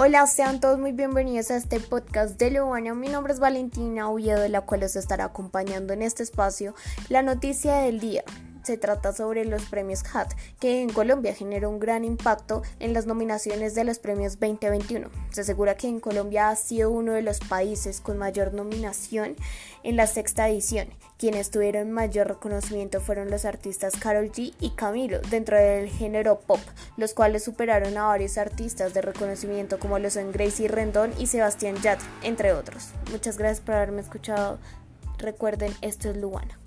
Hola, sean todos muy bienvenidos a este podcast de Luana. Mi nombre es Valentina Oviedo, la cual os estará acompañando en este espacio la noticia del día. Se trata sobre los premios HAT, que en Colombia generó un gran impacto en las nominaciones de los premios 2021. Se asegura que en Colombia ha sido uno de los países con mayor nominación en la sexta edición. Quienes tuvieron mayor reconocimiento fueron los artistas Carol G y Camilo dentro del género pop, los cuales superaron a varios artistas de reconocimiento como lo son Gracie Rendón y Sebastián Yatra, entre otros. Muchas gracias por haberme escuchado. Recuerden, esto es Luana.